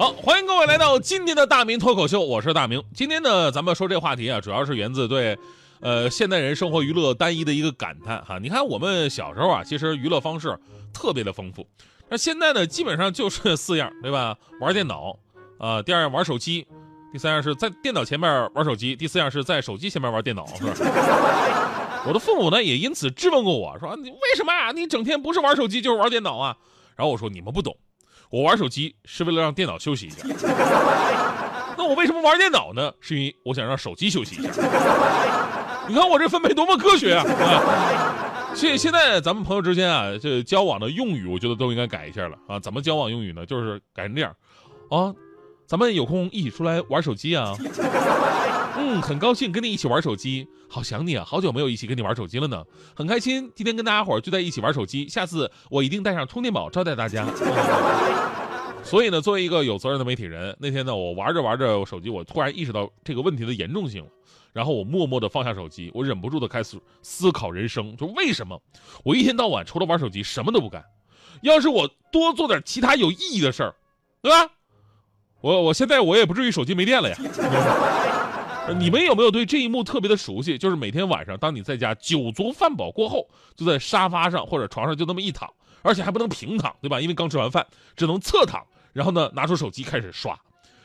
好，欢迎各位来到今天的大明脱口秀，我是大明。今天呢，咱们说这话题啊，主要是源自对，呃，现代人生活娱乐单一的一个感叹哈。你看我们小时候啊，其实娱乐方式特别的丰富，那现在呢，基本上就是四样，对吧？玩电脑，呃，第二样玩手机，第三样是在电脑前面玩手机，第四样是在手机前面玩电脑，是吧？我的父母呢，也因此质问过我说，你为什么啊？你整天不是玩手机就是玩电脑啊？然后我说，你们不懂。我玩手机是为了让电脑休息一下，那我为什么玩电脑呢？是因为我想让手机休息一下。你看我这分配多么科学啊！现现在咱们朋友之间啊，这交往的用语，我觉得都应该改一下了啊。怎么交往用语呢？就是改成这样，啊，咱们有空一起出来玩手机啊。嗯，很高兴跟你一起玩手机，好想你啊，好久没有一起跟你玩手机了呢，很开心今天跟大家伙聚在一起玩手机，下次我一定带上充电宝招待大家。所以呢，作为一个有责任的媒体人，那天呢，我玩着玩着手机，我突然意识到这个问题的严重性了，然后我默默的放下手机，我忍不住的开始思考人生，就为什么我一天到晚除了玩手机什么都不干？要是我多做点其他有意义的事儿，对吧？我我现在我也不至于手机没电了呀。你们有没有对这一幕特别的熟悉？就是每天晚上，当你在家酒足饭饱过后，就在沙发上或者床上就那么一躺，而且还不能平躺，对吧？因为刚吃完饭，只能侧躺，然后呢，拿出手机开始刷，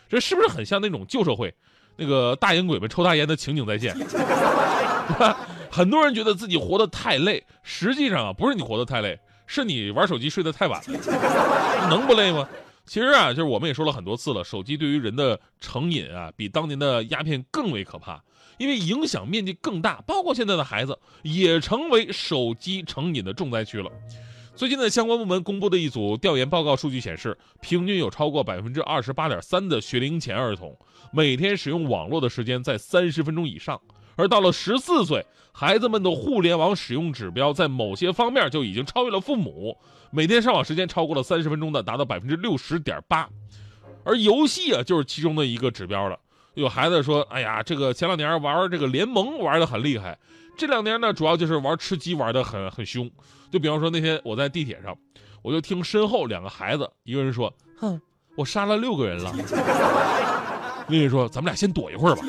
这是不是很像那种旧社会，那个大烟鬼们抽大烟的情景再现？很多人觉得自己活得太累，实际上啊，不是你活得太累，是你玩手机睡得太晚了，能不累吗？其实啊，就是我们也说了很多次了，手机对于人的成瘾啊，比当年的鸦片更为可怕，因为影响面积更大，包括现在的孩子也成为手机成瘾的重灾区了。最近呢，相关部门公布的一组调研报告数据显示，平均有超过百分之二十八点三的学龄前儿童每天使用网络的时间在三十分钟以上。而到了十四岁，孩子们的互联网使用指标在某些方面就已经超越了父母，每天上网时间超过了三十分钟的达到百分之六十点八，而游戏啊就是其中的一个指标了。有孩子说：“哎呀，这个前两年玩这个联盟玩的很厉害，这两年呢主要就是玩吃鸡玩的很很凶。”就比方说那天我在地铁上，我就听身后两个孩子，一个人说：“哼，我杀了六个人了。”另一说：“咱们俩先躲一会儿吧。”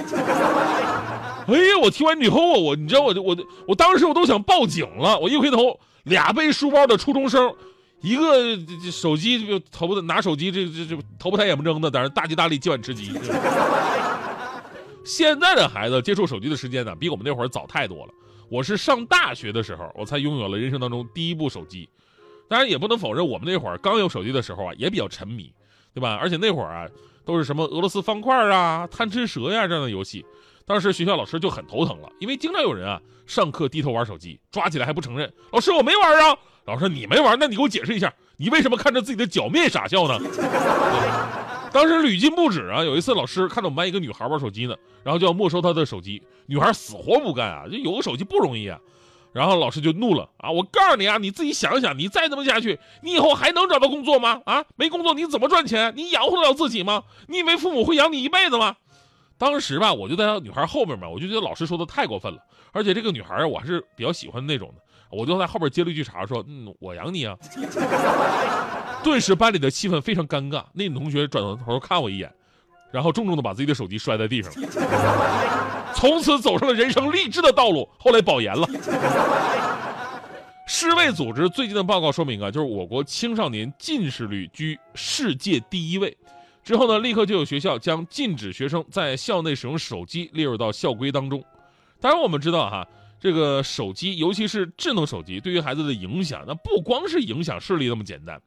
哎呀！我听完以后啊，我你知道，我我我当时我都想报警了。我一回头，俩背书包的初中生，一个手机就头不拿手机，这这这头不抬眼不睁的，在那大吉大利今晚吃鸡。现在的孩子接触手机的时间呢，比我们那会儿早太多了。我是上大学的时候，我才拥有了人生当中第一部手机。当然，也不能否认我们那会儿刚有手机的时候啊，也比较沉迷，对吧？而且那会儿啊，都是什么俄罗斯方块啊、贪吃蛇呀这样的游戏。当时学校老师就很头疼了，因为经常有人啊上课低头玩手机，抓起来还不承认。老师我没玩啊，老师你没玩，那你给我解释一下，你为什么看着自己的脚面傻笑呢？当时屡禁不止啊，有一次老师看到我们班一个女孩玩手机呢，然后就要没收她的手机，女孩死活不干啊，就有个手机不容易啊。然后老师就怒了啊，我告诉你啊，你自己想想，你再这么下去，你以后还能找到工作吗？啊，没工作你怎么赚钱？你养活得了自己吗？你以为父母会养你一辈子吗？当时吧，我就在女孩后面嘛，我就觉得老师说的太过分了，而且这个女孩我还是比较喜欢的那种的，我就在后边接了一句茬，说：“嗯，我养你啊。”顿时班里的气氛非常尴尬，那女同学转头看我一眼，然后重重的把自己的手机摔在地上，从此走上了人生励志的道路，后来保研了。世卫组织最近的报告说明啊，就是我国青少年近视率居世界第一位。之后呢，立刻就有学校将禁止学生在校内使用手机列入到校规当中。当然，我们知道哈，这个手机，尤其是智能手机，对于孩子的影响，那不光是影响视力那么简单。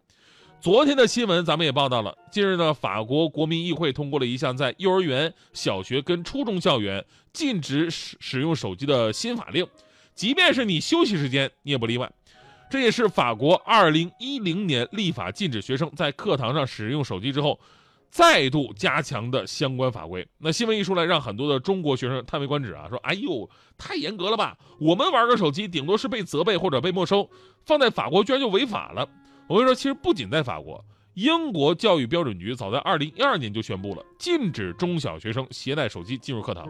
昨天的新闻咱们也报道了，近日呢，法国国民议会通过了一项在幼儿园、小学跟初中校园禁止使使用手机的新法令，即便是你休息时间，你也不例外。这也是法国2010年立法禁止学生在课堂上使用手机之后。再度加强的相关法规。那新闻一出来，让很多的中国学生叹为观止啊，说：“哎呦，太严格了吧？我们玩个手机，顶多是被责备或者被没收，放在法国居然就违法了。”我跟你说，其实不仅在法国，英国教育标准局早在二零一二年就宣布了禁止中小学生携带手机进入课堂。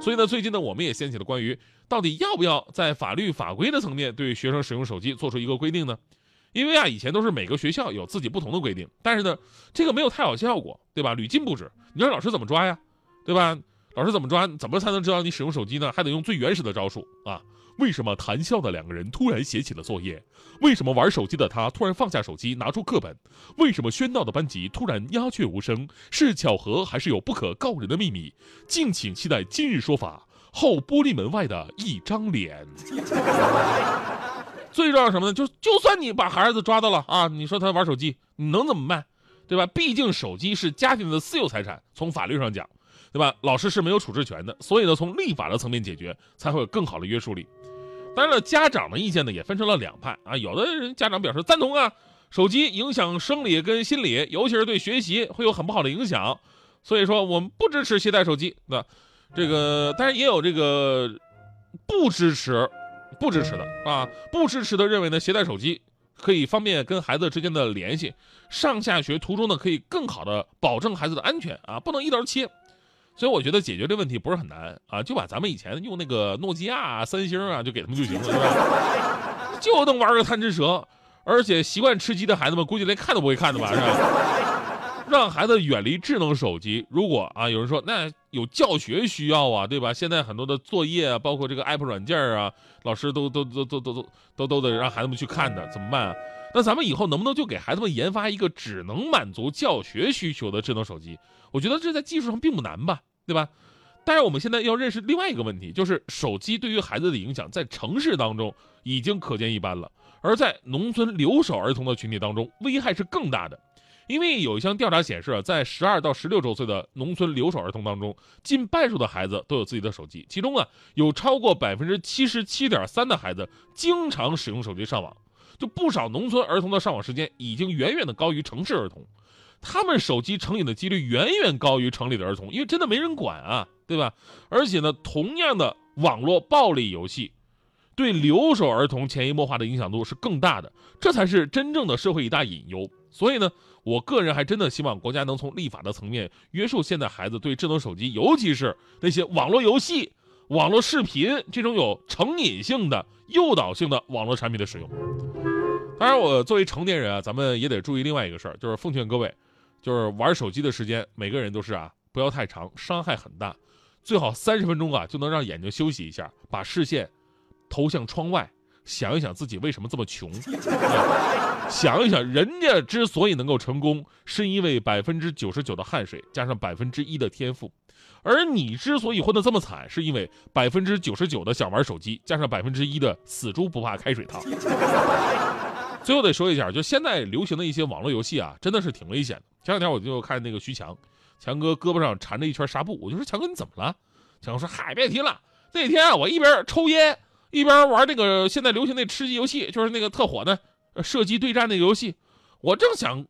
所以呢，最近呢，我们也掀起了关于到底要不要在法律法规的层面对学生使用手机做出一个规定呢？因为啊，以前都是每个学校有自己不同的规定，但是呢，这个没有太好效果，对吧？屡禁不止。你让老师怎么抓呀？对吧？老师怎么抓？怎么才能知道你使用手机呢？还得用最原始的招数啊！为什么谈笑的两个人突然写起了作业？为什么玩手机的他突然放下手机拿出课本？为什么喧闹的班级突然鸦雀无声？是巧合还是有不可告人的秘密？敬请期待今日说法后玻璃门外的一张脸。最重要什么呢？就就算你把孩子抓到了啊，你说他玩手机，你能怎么办？对吧？毕竟手机是家庭的私有财产，从法律上讲，对吧？老师是没有处置权的，所以呢，从立法的层面解决才会有更好的约束力。当然了，家长的意见呢也分成了两派啊，有的人家长表示赞同啊，手机影响生理跟心理，尤其是对学习会有很不好的影响，所以说我们不支持携带手机。那这个当然也有这个不支持。不支持的啊，不支持的认为呢，携带手机可以方便跟孩子之间的联系，上下学途中呢可以更好的保证孩子的安全啊，不能一刀切。所以我觉得解决这问题不是很难啊，就把咱们以前用那个诺基亚、三星啊，就给他们就行了，是吧？就能玩个贪吃蛇，而且习惯吃鸡的孩子们估计连看都不会看的吧，是吧？让孩子远离智能手机。如果啊，有人说那有教学需要啊，对吧？现在很多的作业啊，包括这个 app 软件啊，老师都都都都都都都都得让孩子们去看的，怎么办啊？那咱们以后能不能就给孩子们研发一个只能满足教学需求的智能手机？我觉得这在技术上并不难吧，对吧？但是我们现在要认识另外一个问题，就是手机对于孩子的影响，在城市当中已经可见一斑了，而在农村留守儿童的群体当中，危害是更大的。因为有一项调查显示，在十二到十六周岁的农村留守儿童当中，近半数的孩子都有自己的手机，其中啊，有超过百分之七十七点三的孩子经常使用手机上网。就不少农村儿童的上网时间已经远远的高于城市儿童，他们手机成瘾的几率远远高于城里的儿童，因为真的没人管啊，对吧？而且呢，同样的网络暴力游戏，对留守儿童潜移默化的影响度是更大的，这才是真正的社会一大隐忧。所以呢。我个人还真的希望国家能从立法的层面约束现在孩子对智能手机，尤其是那些网络游戏、网络视频这种有成瘾性的、诱导性的网络产品的使用。当然，我作为成年人啊，咱们也得注意另外一个事儿，就是奉劝各位，就是玩手机的时间，每个人都是啊，不要太长，伤害很大，最好三十分钟啊就能让眼睛休息一下，把视线投向窗外。想一想自己为什么这么穷，想一想人家之所以能够成功，是因为百分之九十九的汗水加上百分之一的天赋，而你之所以混得这么惨，是因为百分之九十九的想玩手机加上百分之一的死猪不怕开水烫。最后得说一下，就现在流行的一些网络游戏啊，真的是挺危险的。前两天我就看那个徐强，强哥胳膊上缠着一圈纱布，我就说强哥你怎么了？强哥说嗨别提了，那天啊我一边抽烟。一边玩那个现在流行那吃鸡游戏，就是那个特火的射击对战那个游戏，我正想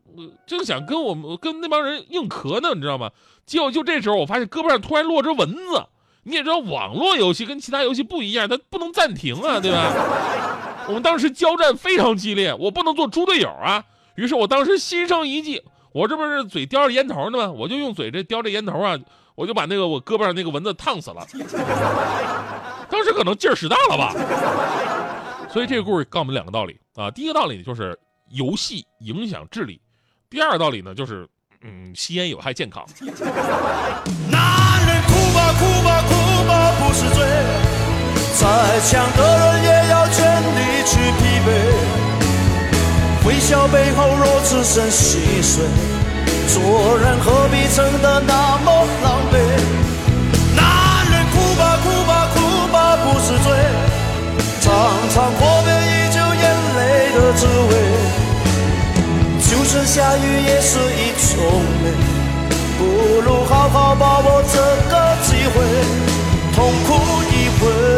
正想跟我们跟那帮人硬磕呢，你知道吗？结果就这时候，我发现胳膊上突然落着蚊子。你也知道，网络游戏跟其他游戏不一样，它不能暂停啊，对吧？我们当时交战非常激烈，我不能做猪队友啊。于是我当时心生一计，我这不是嘴叼着烟头呢吗？我就用嘴这叼着烟头啊，我就把那个我胳膊上那个蚊子烫死了。当时可能劲使大了吧，所以这个故事告诉我们两个道理啊。第一个道理就是游戏影响智力，第二个道理呢就是嗯吸烟有害健康。男人哭吧哭吧哭吧不是罪，再强的人也要全力去疲惫。微笑背后若只剩心碎，做人何必撑得那么狼下雨也是一种美。不如好好把握这个机会，痛哭一回。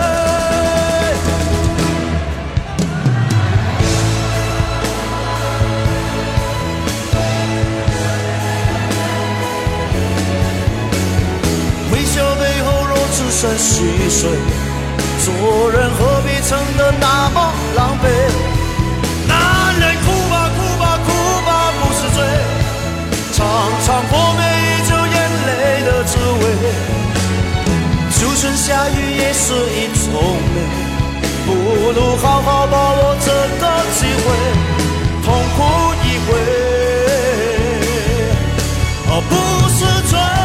虚碎，做人何必撑得那么狼狈？男人哭吧哭吧哭吧不是罪，尝尝破灭已久眼泪的滋味。就算下雨也是一种美，不如好好把握这个机会，痛哭一回，哦、不是罪。